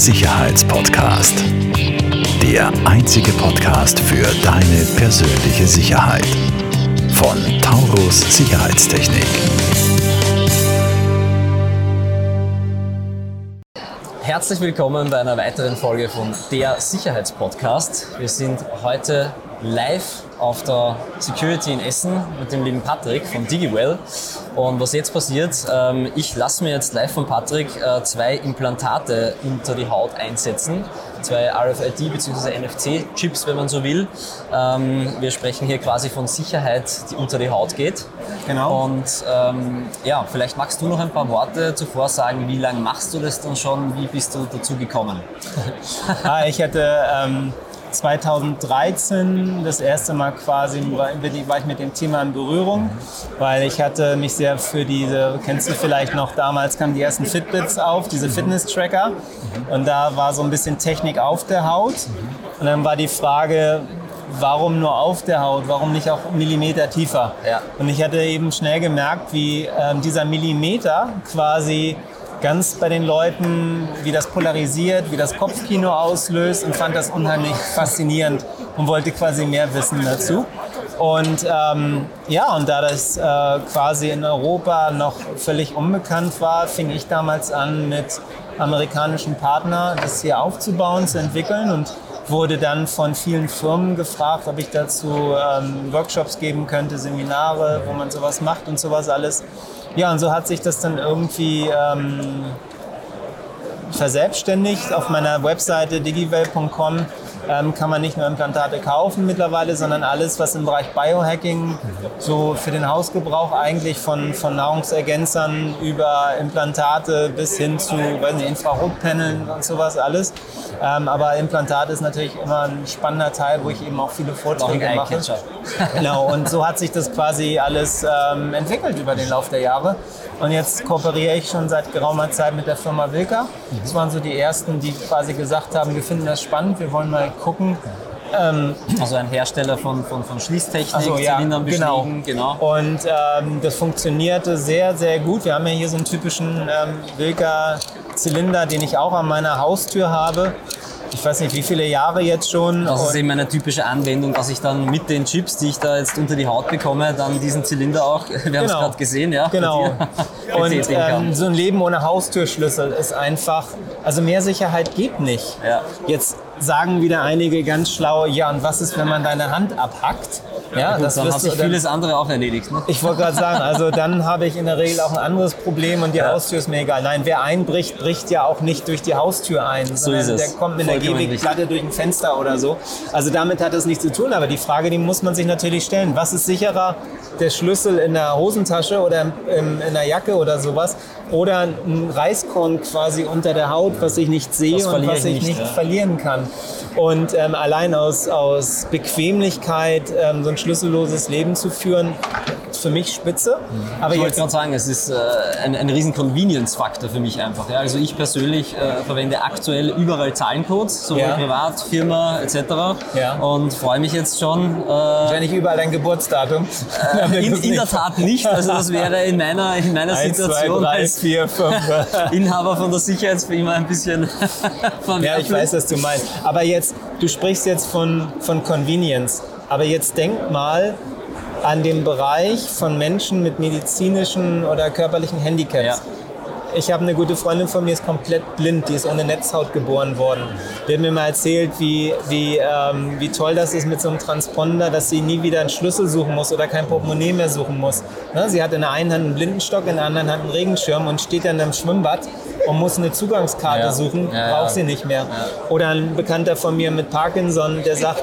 Sicherheitspodcast. Der einzige Podcast für deine persönliche Sicherheit. Von Taurus Sicherheitstechnik. Herzlich willkommen bei einer weiteren Folge von Der Sicherheitspodcast. Wir sind heute live auf der Security in Essen mit dem lieben Patrick von DigiWell. Und was jetzt passiert, ähm, ich lasse mir jetzt live von Patrick äh, zwei Implantate unter die Haut einsetzen. Zwei RFID bzw. NFC-Chips, wenn man so will. Ähm, wir sprechen hier quasi von Sicherheit, die unter die Haut geht. Genau. Und ähm, ja, vielleicht magst du noch ein paar Worte zuvor sagen, wie lange machst du das dann schon? Wie bist du dazu gekommen? ah, ich hatte ähm, 2013 das erste Mal quasi war, ich mit dem Thema in Berührung, weil ich hatte mich sehr für diese, kennst du vielleicht noch, damals kamen die ersten Fitbits auf, diese Fitness-Tracker. Und da war so ein bisschen Technik auf der Haut. Und dann war die Frage, warum nur auf der Haut, warum nicht auch Millimeter tiefer? Ja. Und ich hatte eben schnell gemerkt, wie ähm, dieser Millimeter quasi ganz bei den Leuten, wie das polarisiert, wie das Kopfkino auslöst und fand das unheimlich faszinierend und wollte quasi mehr wissen dazu. Und ähm, ja, und da das äh, quasi in Europa noch völlig unbekannt war, fing ich damals an, mit amerikanischen Partnern das hier aufzubauen, zu entwickeln und wurde dann von vielen Firmen gefragt, ob ich dazu ähm, Workshops geben könnte, Seminare, wo man sowas macht und sowas alles. Ja, und so hat sich das dann irgendwie ähm, verselbstständigt. Auf meiner Webseite digiwell.com ähm, kann man nicht nur Implantate kaufen mittlerweile, sondern alles, was im Bereich Biohacking, so für den Hausgebrauch eigentlich von, von Nahrungsergänzern über Implantate bis hin zu weiß nicht, Infrarotpaneln und sowas alles. Ähm, aber Implantate ist natürlich immer ein spannender Teil, wo ich eben auch viele Vorträge Auch mache. Genau, und so hat sich das quasi alles ähm, entwickelt über den Lauf der Jahre. Und jetzt kooperiere ich schon seit geraumer Zeit mit der Firma Wilka. Das waren so die ersten, die quasi gesagt haben, wir finden das spannend, wir wollen mal gucken. Ähm, Also ein Hersteller von, von, von Schließtechnik, Ach so, ja, Zylindern genau. genau. Und ähm, das funktionierte sehr, sehr gut. Wir haben ja hier so einen typischen ähm, Wilka-Zylinder, den ich auch an meiner Haustür habe. Ich weiß nicht, wie viele Jahre jetzt schon. Das ist eben eine typische Anwendung, dass ich dann mit den Chips, die ich da jetzt unter die Haut bekomme, dann diesen Zylinder auch, wir haben es Genau. gerade gesehen, ja, Genau. Und ähm, so ein Leben ohne Haustürschlüssel ist einfach, also mehr Sicherheit geht nicht. Ja. Jetzt sagen wieder einige ganz schlau, ja, und was ist, wenn man deine Hand abhackt? Ja, Gut, das dann hat du- vieles andere auch erledigt. Ne? ich wollte gerade sagen, also dann habe ich in der Regel auch ein anderes Problem und die Ja. Haustür ist mir egal. Nein, wer einbricht, bricht ja auch nicht durch die Haustür ein, sondern ist es. der kommt mit einer Vollkommen Gehwegplatte durch ein Fenster oder so. Also damit hat das nichts zu tun, aber die Frage, die muss man sich natürlich stellen. Was ist sicherer, der Schlüssel in der Hosentasche oder in der Jacke oder sowas oder ein Reiskorn quasi unter der Haut, was ich nicht sehe Das und was ich ich nicht, nicht ja. verlieren kann. Und ähm, allein aus, aus Bequemlichkeit ähm, so ein schlüsselloses Leben zu führen, ist für mich spitze. Aber Ich wollte gerade sagen, es ist äh, ein, ein riesen Convenience-Faktor für mich einfach. Ja. Also ich persönlich äh, verwende aktuell überall Zahlencodes, sowohl Ja. privat, Firma etc. Ja. Und freue mich jetzt schon. Äh, wenn ich überall dein Geburtsdatum. in, in der Tat nicht. Also das wäre in meiner, in meiner 1, 2, Situation 3, als 4, 5. Inhaber von der Sicherheitsfirma ein bisschen verwerflich. Ja, ich weiß, was du meinst. Aber jetzt, du sprichst jetzt von, von Convenience. Aber jetzt denk mal an den Bereich von Menschen mit medizinischen oder körperlichen Handicaps. Ja. Ich habe eine gute Freundin von mir, ist komplett blind, die ist ohne Netzhaut geboren worden. Die hat mir mal erzählt, wie, wie, ähm, wie toll das ist mit so einem Transponder, dass sie nie wieder einen Schlüssel suchen muss oder kein Portemonnaie mehr suchen muss. Ne? Sie hat in der einen Hand einen Blindenstock, in der anderen Hand einen Regenschirm und steht dann im Schwimmbad und muss eine Zugangskarte Ja. suchen, Ja, ja. braucht sie nicht mehr. Oder ein Bekannter von mir mit Parkinson, der sagt,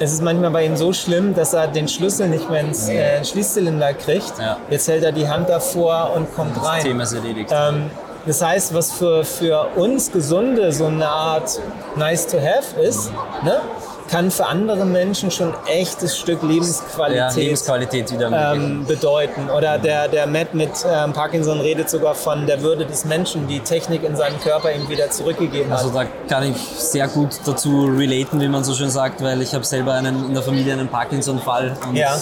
es ist manchmal bei ihm so schlimm, dass er den Schlüssel nicht mehr ins äh, Schließzylinder kriegt. Ja. Jetzt hält er die Hand davor und kommt rein. Thema ist erledigt. Ähm, das heißt, was für, für uns Gesunde so eine Art nice to have ist, ne, kann für andere Menschen schon ein echtes Stück Lebensqualität ja, Lebensqualität ähm, bedeuten. Oder der, der Matt mit ähm, Parkinson redet sogar von der Würde des Menschen, die Technik in seinen Körper ihm wieder zurückgegeben hat. Also da kann ich sehr gut dazu relaten, wie man so schön sagt, weil ich habe selber einen, in der Familie einen Parkinson-Fall und Ja.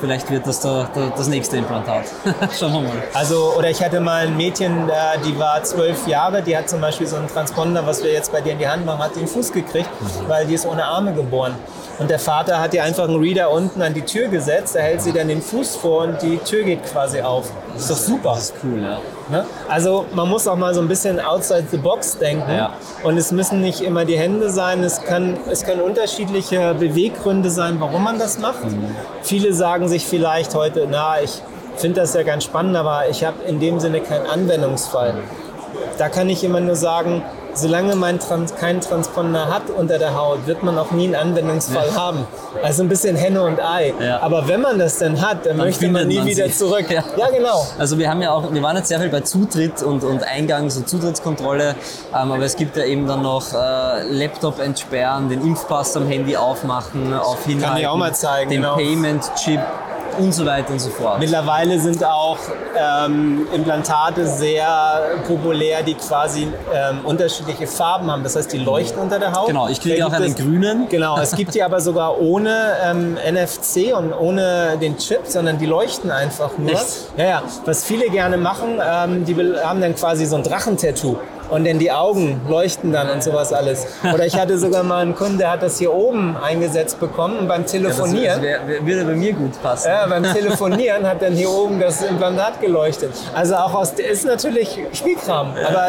Vielleicht wird das da, da, das nächste Implantat. Schauen wir mal. Also, oder ich hatte mal ein Mädchen, die war zwölf Jahre, die hat zum Beispiel so einen Transponder, was wir jetzt bei dir in die Hand machen, hat den Fuß gekriegt, weil die ist ohne Arme geboren. Und der Vater hat ihr einfach einen Reader unten an die Tür gesetzt, da hält sie dann den Fuß vor und die Tür geht quasi auf. Das ist doch super. Das ist cool, ja. Ne? Also man muss auch mal so ein bisschen outside the box denken. Ja. Und es müssen nicht immer die Hände sein, es, kann, es können unterschiedliche Beweggründe sein, warum man das macht. Viele sagen sich vielleicht heute, na, ich finde das ja ganz spannend, aber ich habe in dem Sinne keinen Anwendungsfall. Da kann ich immer nur sagen, solange man Trans keinen Transponder hat unter der Haut, wird man auch nie einen Anwendungsfall haben. Also ein bisschen Henne und Ei. Ja. Aber wenn man das dann hat, dann, möchte man nie man wieder sie. zurück. Ja. ja, genau. Also wir haben ja auch, wir waren jetzt sehr viel bei Zutritt und, und Eingangs- und Zutrittskontrolle, ähm, aber es gibt ja eben dann noch äh, Laptop entsperren, den Impfpass am Handy aufmachen, auf hinhalten, ich auch mal zeigen, den genau. Payment-Chip und so weiter und so fort. Mittlerweile sind auch ähm, Implantate sehr populär, die quasi ähm, unterschiedliche Farben haben. Das heißt, die leuchten unter der Haut. Genau, ich kriege auch einen grünen. Genau, es gibt die aber sogar ohne ähm, NFC und ohne den Chip, sondern die leuchten einfach nur. Echt? Ja, ja. Was viele gerne machen, ähm, die haben dann quasi so ein Drachentattoo. Und dann die Augen leuchten dann und sowas alles. Oder ich hatte sogar mal einen Kunden, der hat das hier oben eingesetzt bekommen und beim Telefonieren. das wär, wär, würde bei mir gut passen. Ja, beim Telefonieren hat dann hier oben das Implantat geleuchtet. Also auch aus, ist natürlich Spielkram, aber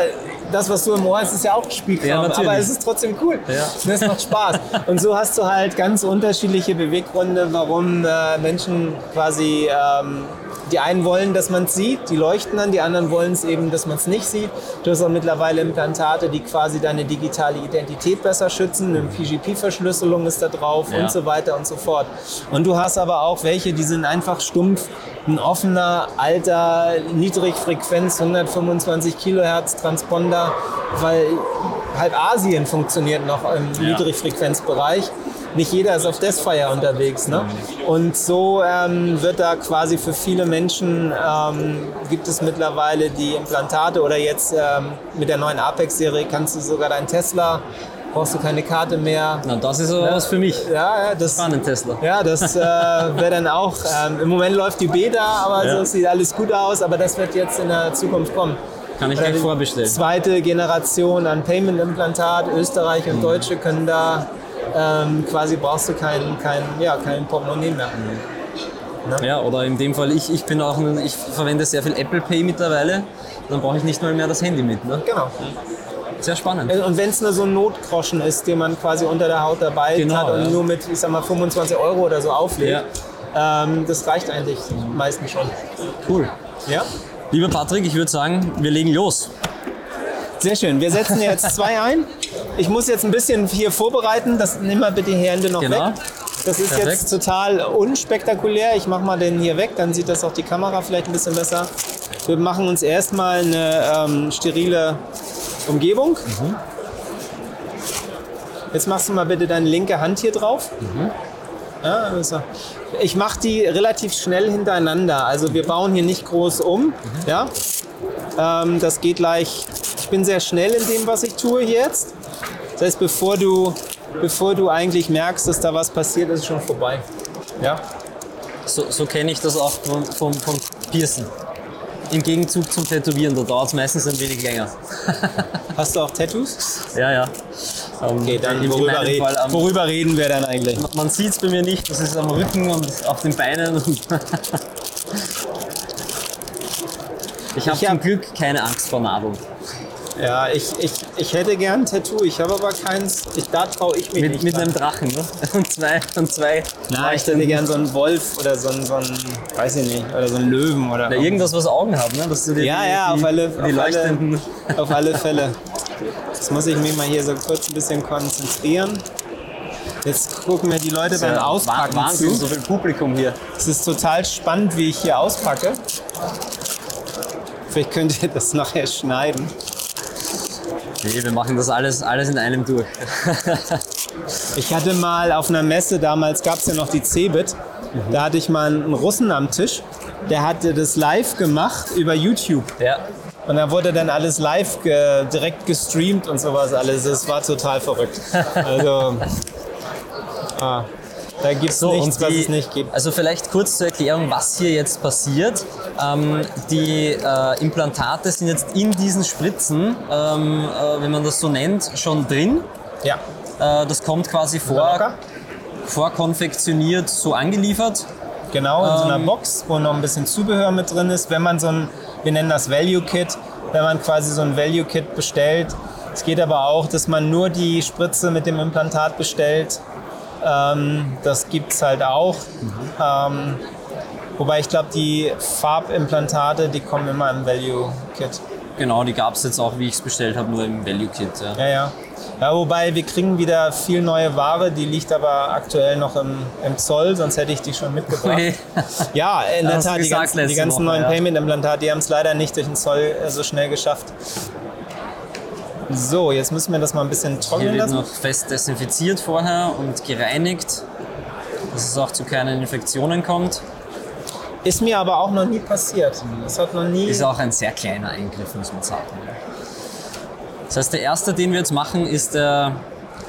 das, was du im Ohr hast, ist ja auch Ja, Spielkram, natürlich. aber es ist trotzdem cool. Ja. Das macht Spaß. Und so hast du halt ganz unterschiedliche Beweggründe, warum äh, Menschen quasi, ähm, die einen wollen, dass man es sieht, die leuchten dann, die anderen wollen es eben, dass man es nicht sieht. Du hast auch mittlerweile Implantate, die quasi deine digitale Identität besser schützen, eine PGP-Verschlüsselung ist da drauf Ja. und so weiter und so fort. Und du hast aber auch welche, die sind einfach stumpf, ein offener, alter, Niedrigfrequenz, 125 Kilohertz Transponder, weil halb Asien funktioniert noch im Ja. Niedrigfrequenzbereich. Nicht jeder ist auf Deathfire unterwegs. Ne? Und so ähm, wird da quasi für viele Menschen, ähm, gibt es mittlerweile die Implantate oder jetzt ähm, mit der neuen Apex-Serie kannst du sogar deinen Tesla, brauchst du keine Karte mehr. Na, das ist aber was für mich. Ja, ja, das, Spannend, Tesla. ja, das äh, wäre dann auch, ähm, im Moment läuft die Beta, aber Ja. so sieht alles gut aus, aber das wird jetzt in der Zukunft kommen. Kann ich gleich vorbestellen. Zweite Generation an Payment-Implantat, Österreich Mhm. und Deutsche können da ähm, quasi brauchst du kein, kein, ja, kein Portemonnaie mehr. Ja, oder in dem Fall, ich, ich bin auch, ein- ich verwende sehr viel Apple Pay mittlerweile. Dann brauche ich nicht mal mehr das Handy mit. Ne? Genau. Sehr spannend. Und wenn es nur so ein Notgroschen ist, den man quasi unter der Haut dabei Genau, hat und ja. nur mit, ich sag mal, 25 Euro oder so auflegt, ähm, das reicht eigentlich meistens schon. Cool. Ja? Lieber Patrick, ich würde sagen, wir legen los. Sehr schön. Wir setzen jetzt zwei ein. Ich muss jetzt ein bisschen hier vorbereiten. Das nimm mal bitte die Hände noch Genau. weg. Das ist Perfekt. jetzt total unspektakulär. Ich mache mal den hier weg, dann sieht das auch die Kamera vielleicht ein bisschen besser. Wir machen uns erstmal eine ähm, sterile Umgebung. Mhm. Jetzt machst du mal bitte deine linke Hand hier drauf. Mhm. Ja, also ich mache die relativ schnell hintereinander. Also wir bauen hier nicht groß um. Mhm. Ja? Ähm, das geht gleich. Ich bin sehr schnell in dem, was ich tue jetzt. Das heißt, bevor du, bevor du eigentlich merkst, dass da was passiert, ist es schon vorbei. Ja? So, so kenne ich das auch vom, vom, vom Piercen. Im Gegenzug zum Tätowieren, da dauert es meistens ein wenig länger. Hast du auch Tattoos? Ja, ja. Ähm, Okay, dann worüber, red, Fall am- worüber reden wir dann eigentlich? Man sieht es bei mir nicht, das ist am Rücken und auf den Beinen. Ich habe Ich zum hab- Glück keine Angst vor Nadeln. Ja, ich, ich, ich hätte gern ein Tattoo, ich habe aber keins. Ich, da traue ich mich Mit, nicht. mit dran. einem Drachen, ne? Und zwei, und zwei. Na, ich hätte gern so einen Wolf oder so einen, so einen, weiß ich nicht, oder so einen Löwen oder Ja, irgendwas, was Augen hat, ne? Dass du die, Ja, die, ja, auf alle, die auf, alle, auf alle Fälle. Jetzt muss ich mich mal hier so kurz ein bisschen konzentrieren. Jetzt gucken mir die Leute beim Ja, Auspacken Wahnsinn, zu. so viel Publikum hier. Es ist total spannend, wie ich hier auspacke. Vielleicht könnt ihr das nachher schneiden. Nee, wir machen das alles, alles in einem durch. Ich hatte mal auf einer Messe, damals gab es ja noch die Cebit, da hatte ich mal einen Russen am Tisch, der hatte das live gemacht über YouTube. ja. Und da wurde dann alles live ge direkt gestreamt und sowas alles. Es war total verrückt. Also, ah. Da gibt es nichts, was es nicht gibt. Also vielleicht kurz zur Erklärung, was hier jetzt passiert. Ähm, die äh, Implantate sind jetzt in diesen Spritzen, ähm, äh, wenn man das so nennt, schon drin. Ja. Äh, das kommt quasi vor, vorkonfektioniert, so angeliefert. Genau, in so einer Ähm, Box, wo noch ein bisschen Zubehör mit drin ist. Wenn man so ein, wir nennen das Value Kit, wenn man quasi so ein Value Kit bestellt. Es geht aber auch, dass man nur die Spritze mit dem Implantat bestellt. Ähm, das gibt es halt auch. Ähm, wobei ich glaube, die Farbimplantate, die kommen immer im Value Kit. Genau, die gab es jetzt auch, wie ich es bestellt habe, nur im Value Kit. Ja. Ja, ja. Ja, wobei wir kriegen wieder viel neue Ware, die liegt aber aktuell noch im, im Zoll, sonst hätte ich die schon mitgebracht. Okay. Ja, in der Tat, die ganzen, die ganzen Woche, neuen ja. Payment-Implantate, die haben es leider nicht durch den Zoll äh, so schnell geschafft. So, jetzt müssen wir das mal ein bisschen Hier trocknen wird lassen. noch fest desinfiziert vorher und gereinigt, dass es auch zu keinen Infektionen kommt. Ist mir aber auch noch nie passiert. Das hat noch nie. Ist auch ein sehr kleiner Eingriff, muss man sagen. Das heißt, der erste, den wir jetzt machen, ist der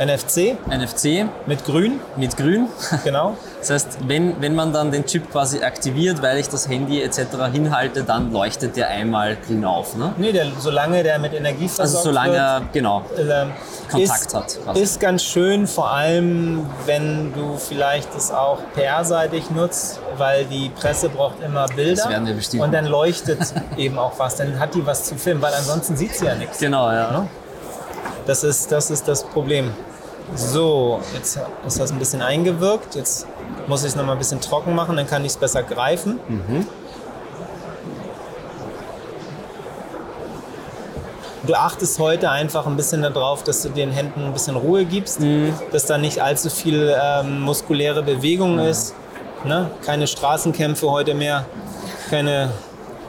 NFC NFC mit Grün, mit Grün. genau. Das heißt, wenn, wenn man dann den Chip quasi aktiviert, weil ich das Handy etc. hinhalte, dann leuchtet der einmal grün auf. Ne? Nee, der, solange der mit Energie Also versorgt solange wird. er, genau, ähm, Kontakt ist, hat, quasi. Ist ganz schön, vor allem wenn du vielleicht das auch PR-seitig nutzt, weil die Presse braucht immer Bilder. Das werden wir bestimmt Und dann leuchtet eben auch was, dann hat die was zu filmen, weil ansonsten sieht sie ja nichts. genau, ja. Das ist, das ist das Problem. So, jetzt ist das ein bisschen eingewirkt. Jetzt muss ich es noch mal ein bisschen trocken machen, dann kann ich es besser greifen. Du achtest heute einfach ein bisschen darauf, dass du den Händen ein bisschen Ruhe gibst, dass da nicht allzu viel ähm, muskuläre Bewegung ist. Ne? Keine Straßenkämpfe heute mehr, keine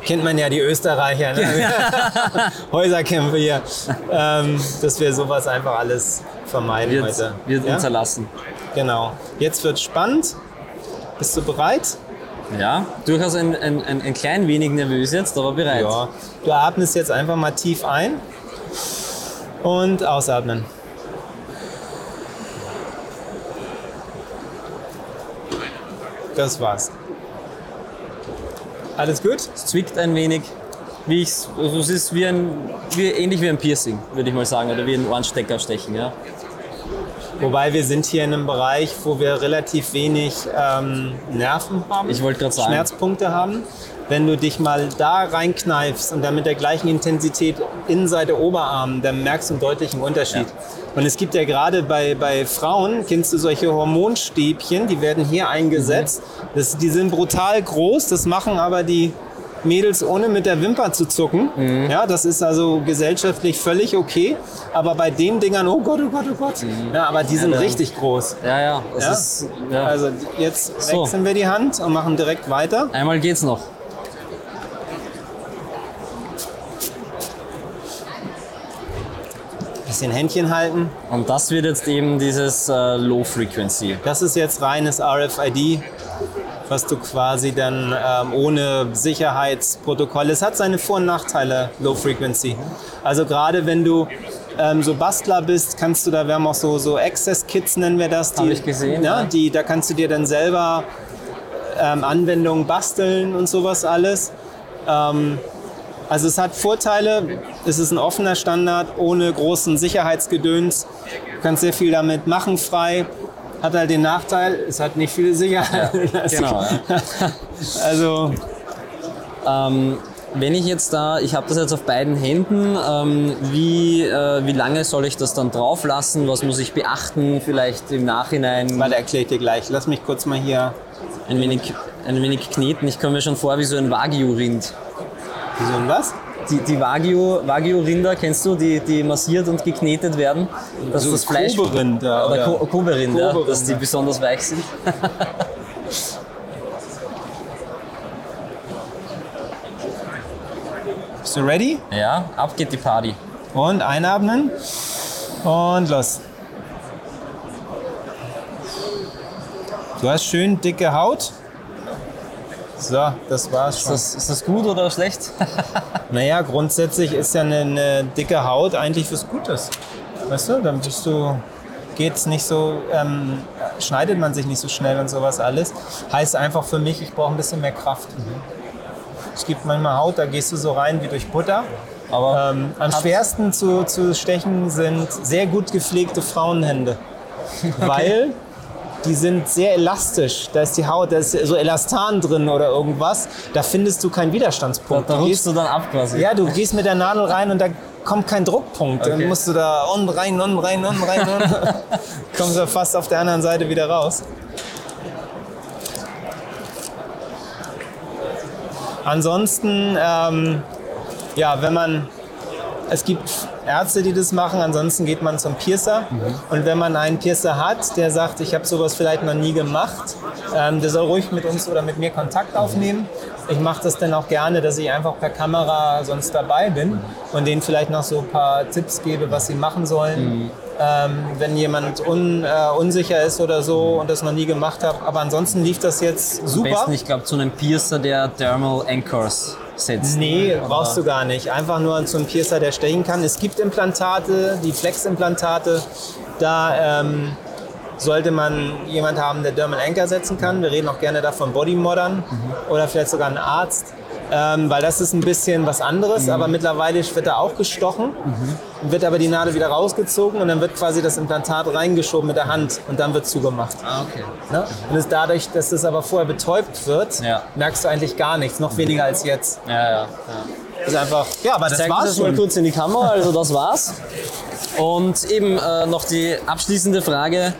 kennt man ja die Österreicher, ne? Häuserkämpfe hier, ähm, dass wir sowas einfach alles vermeiden Wird, heute. wird ja? unterlassen. Genau. Jetzt wird spannend. Bist du bereit? Ja, durchaus ein, ein, ein, ein klein wenig nervös jetzt, aber bereit. Ja. Du atmest jetzt einfach mal tief ein und ausatmen. Das war's. Alles gut? Es zwickt ein wenig. Wie ich's, also es ist wie ein, wie, ähnlich wie ein Piercing, würde ich mal sagen, oder wie ein Ohrenstecker stechen. Ja? Wobei wir sind hier in einem Bereich, wo wir relativ wenig ähm, Nerven haben. Ich wollte gerade sagen. Schmerzpunkte haben. Wenn du dich mal da reinkneifst und dann mit der gleichen Intensität Innenseite Oberarm, dann merkst du einen deutlichen Unterschied. Und es gibt ja gerade bei, bei Frauen, kennst du solche Hormonstäbchen, die werden hier eingesetzt. Das, die sind brutal groß, das machen aber die Mädels ohne mit der Wimper zu zucken. Ja, das ist also gesellschaftlich völlig okay. Aber bei den Dingern, oh Gott, oh Gott, oh Gott. Ja, aber die sind dann- richtig groß. Ja, ja, Ja? ist. Ja. Also jetzt So. wechseln wir die Hand und machen direkt weiter. Einmal geht's noch. Bisschen Händchen halten. Und das wird jetzt eben dieses äh, Low Frequency. Das ist jetzt reines RFID, was du quasi dann ähm, ohne Sicherheitsprotokoll. Es hat seine Vor- und Nachteile, Low Frequency. Also gerade wenn du ähm, so Bastler bist, kannst du da, wir haben auch so, so Access-Kits, nennen wir das. Hab ich gesehen, Ja, ja. die, da kannst du dir dann selber ähm, Anwendungen basteln und sowas alles. Ähm, also es hat Vorteile, es ist ein offener Standard ohne großen Sicherheitsgedöns. Du kannst sehr viel damit machen frei. Hat halt den Nachteil, es hat nicht viele Sicherheit. genau, Also Ähm, wenn ich jetzt da, ich habe das jetzt auf beiden Händen, ähm, wie, äh, wie lange soll ich das dann drauf lassen? Was muss ich beachten? Vielleicht im Nachhinein warte, erkläre ich dir gleich. Lass mich kurz mal hier. ein wenig, ein wenig kneten. Ich komme mir schon vor wie so ein Wagyu-Rind. Wieso und was? Die, die Wagyu, Wagyu-Rinder, kennst du, die, die massiert und geknetet werden? Dass So das Fleisch. Kobe-Rind, ja, oder oder? Ko- Kobe-Rind, ja, Kobe-Rind, dass die besonders weich sind. Bist du ready? Ja, ab geht die Party. Und einatmen. Und los. Du hast schön dicke Haut. So, das war's Ist schon. das, ist das gut oder schlecht? Naja, grundsätzlich ist ja eine, eine dicke Haut eigentlich was Gutes. Weißt du, dann bist du, geht's nicht so ähm, schneidet man sich nicht so schnell und sowas alles. Heißt einfach für mich, ich brauche ein bisschen mehr Kraft. Es gibt manchmal Haut, da gehst du so rein wie durch Butter. Aber Ähm, am schwersten zu, zu stechen sind sehr gut gepflegte Frauenhände. Weil die sind sehr elastisch. Da ist die Haut, da ist so Elastan drin oder irgendwas. Da findest du keinen da, Widerstandspunkt. da Du rutschst gehst, du dann ab quasi. ja, du gehst mit der Nadel rein und da kommt kein Druckpunkt. Dann Okay. musst du da unten rein, unten rein, unten rein. Kommst du fast auf der anderen Seite wieder raus. Ansonsten, ähm, ja, wenn man, es gibt Ärzte, die das machen, ansonsten geht man zum Piercer. Und wenn man einen Piercer hat, der sagt, ich habe sowas vielleicht noch nie gemacht, ähm, der soll ruhig mit uns oder mit mir Kontakt aufnehmen. Ich mache das dann auch gerne, dass ich einfach per Kamera sonst dabei bin und denen vielleicht noch so ein paar Tipps gebe, was sie machen sollen. Ähm, wenn jemand un, äh, unsicher ist oder so und das noch nie gemacht hat. Aber ansonsten lief das jetzt Am super. besten, ich glaube, zu einem Piercer, der Thermal Anchors setzt. Nee, Aber- brauchst du gar nicht. Einfach nur so ein Piercer, der stechen kann. Es gibt Implantate, die Flex-Implantate. Da ähm, sollte man jemand haben, der Dermal Anchor setzen kann. Wir reden auch gerne davon Bodymodern oder vielleicht sogar einen Arzt. Ähm, weil das ist ein bisschen was anderes, aber mittlerweile wird da auch gestochen, wird aber die Nadel wieder rausgezogen und dann wird quasi das Implantat reingeschoben mit der Hand und dann wird zugemacht. Ah, okay. Ne? Und es dadurch, dass es aber vorher betäubt wird, Ja. merkst du eigentlich gar nichts, noch weniger als jetzt. Ja, ja. ja. Das ist einfach, ja, aber das war's das mal schon. kurz in die Kamera, also das war's. Und eben äh, noch die abschließende Frage,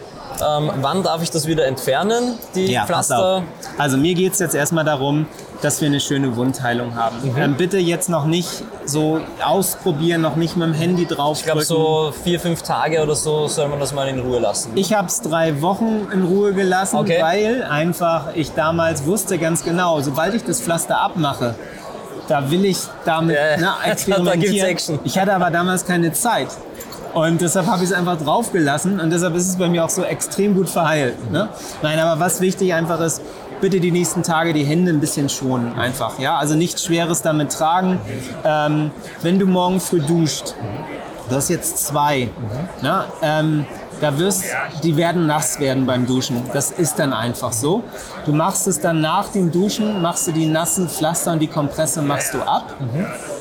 ähm, wann darf ich das wieder entfernen, die Ja, Pflaster? Also mir geht es jetzt erstmal darum, dass wir eine schöne Wundheilung haben. Mhm. Ähm, bitte jetzt noch nicht so ausprobieren, noch nicht mit dem Handy drauf Ich glaube, so vier, fünf Tage oder so soll man das mal in Ruhe lassen. Ich habe es drei Wochen in Ruhe gelassen, Okay. weil einfach ich damals wusste ganz genau, sobald ich das Pflaster abmache, da will ich damit na, da experimentieren. Action. Ich hatte aber damals keine Zeit. Und deshalb habe ich es einfach draufgelassen und deshalb ist es bei mir auch so extrem gut verheilt. Ne? Nein, aber was wichtig einfach ist, bitte die nächsten Tage die Hände ein bisschen schonen einfach. Ja? Also nichts Schweres damit tragen. Ähm, wenn du morgen früh duscht, Du hast jetzt zwei. Na, ähm, da wirst, die werden nass werden beim Duschen. Das ist dann einfach so. Du machst es dann nach dem Duschen, machst du die nassen Pflaster und die Kompresse machst du ab,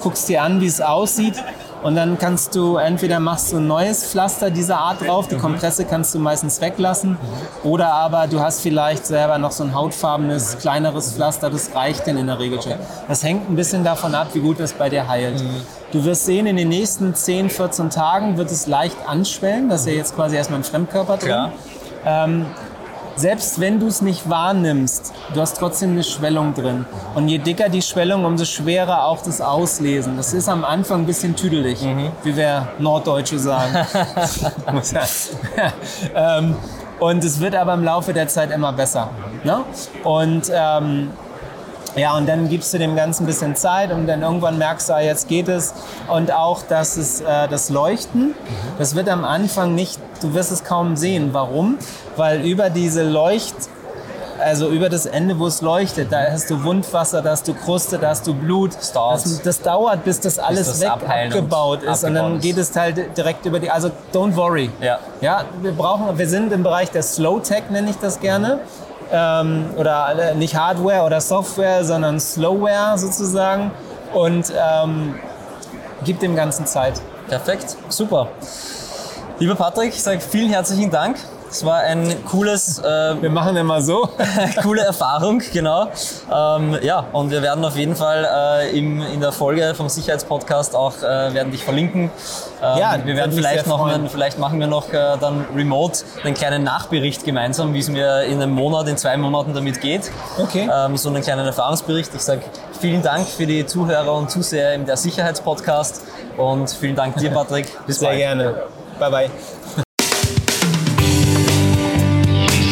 guckst dir an, wie es aussieht. Und dann kannst du, entweder machst du ein neues Pflaster dieser Art drauf, die Kompresse kannst du meistens weglassen. Oder aber du hast vielleicht selber noch so ein hautfarbenes, kleineres Pflaster, das reicht dann in der Regel schon. Das hängt ein bisschen davon ab, wie gut das bei dir heilt. Du wirst sehen, in den nächsten 10, 14 Tagen wird es leicht anschwellen. Das ist ja jetzt quasi erstmal ein Fremdkörper drin. Ähm, selbst wenn du es nicht wahrnimmst, du hast trotzdem eine Schwellung drin. Und je dicker die Schwellung, umso schwerer auch das Auslesen. Das ist am Anfang ein bisschen tüdelig, wie wir Norddeutsche sagen. Ähm, und es wird aber im Laufe der Zeit immer besser. Ne? Und ähm, ja, und dann gibst du dem Ganzen ein bisschen Zeit und dann irgendwann merkst du, ah, jetzt geht es. Und auch, dass es, äh, das Leuchten, das wird am Anfang nicht, du wirst es kaum sehen. Warum? Weil über diese Leucht, also über das Ende, wo es leuchtet, da hast du Wundwasser, da hast du Kruste, da hast du Blut. Das dauert. Das, dauert, bis das alles das weg abgebaut ist. Und dann abgebaut geht es halt direkt über die, also don't worry. Ja. Ja, wir brauchen, wir sind im Bereich der Slow Tech, nenne ich das gerne. Ähm, oder nicht Hardware oder Software, sondern Slowware sozusagen. Und ähm, gibt dem Ganzen Zeit. Perfekt, super. Lieber Patrick, ich sage vielen herzlichen Dank. Es war ein cooles, äh, Wir machen immer so. coole Erfahrung, genau. Ähm, ja, und wir werden auf jeden Fall äh, im, in der Folge vom Sicherheitspodcast auch äh, werden dich verlinken. Ähm, Ja, wir werden vielleicht noch, freuen. vielleicht machen wir noch äh, dann remote einen kleinen Nachbericht gemeinsam, wie es mir in einem Monat, in zwei Monaten damit geht. Okay. Ähm, so einen kleinen Erfahrungsbericht. Ich sage vielen Dank für die Zuhörer und Zuseher im der Sicherheitspodcast und vielen Dank dir, Patrick. Bis Sehr bald. gerne. Bye bye.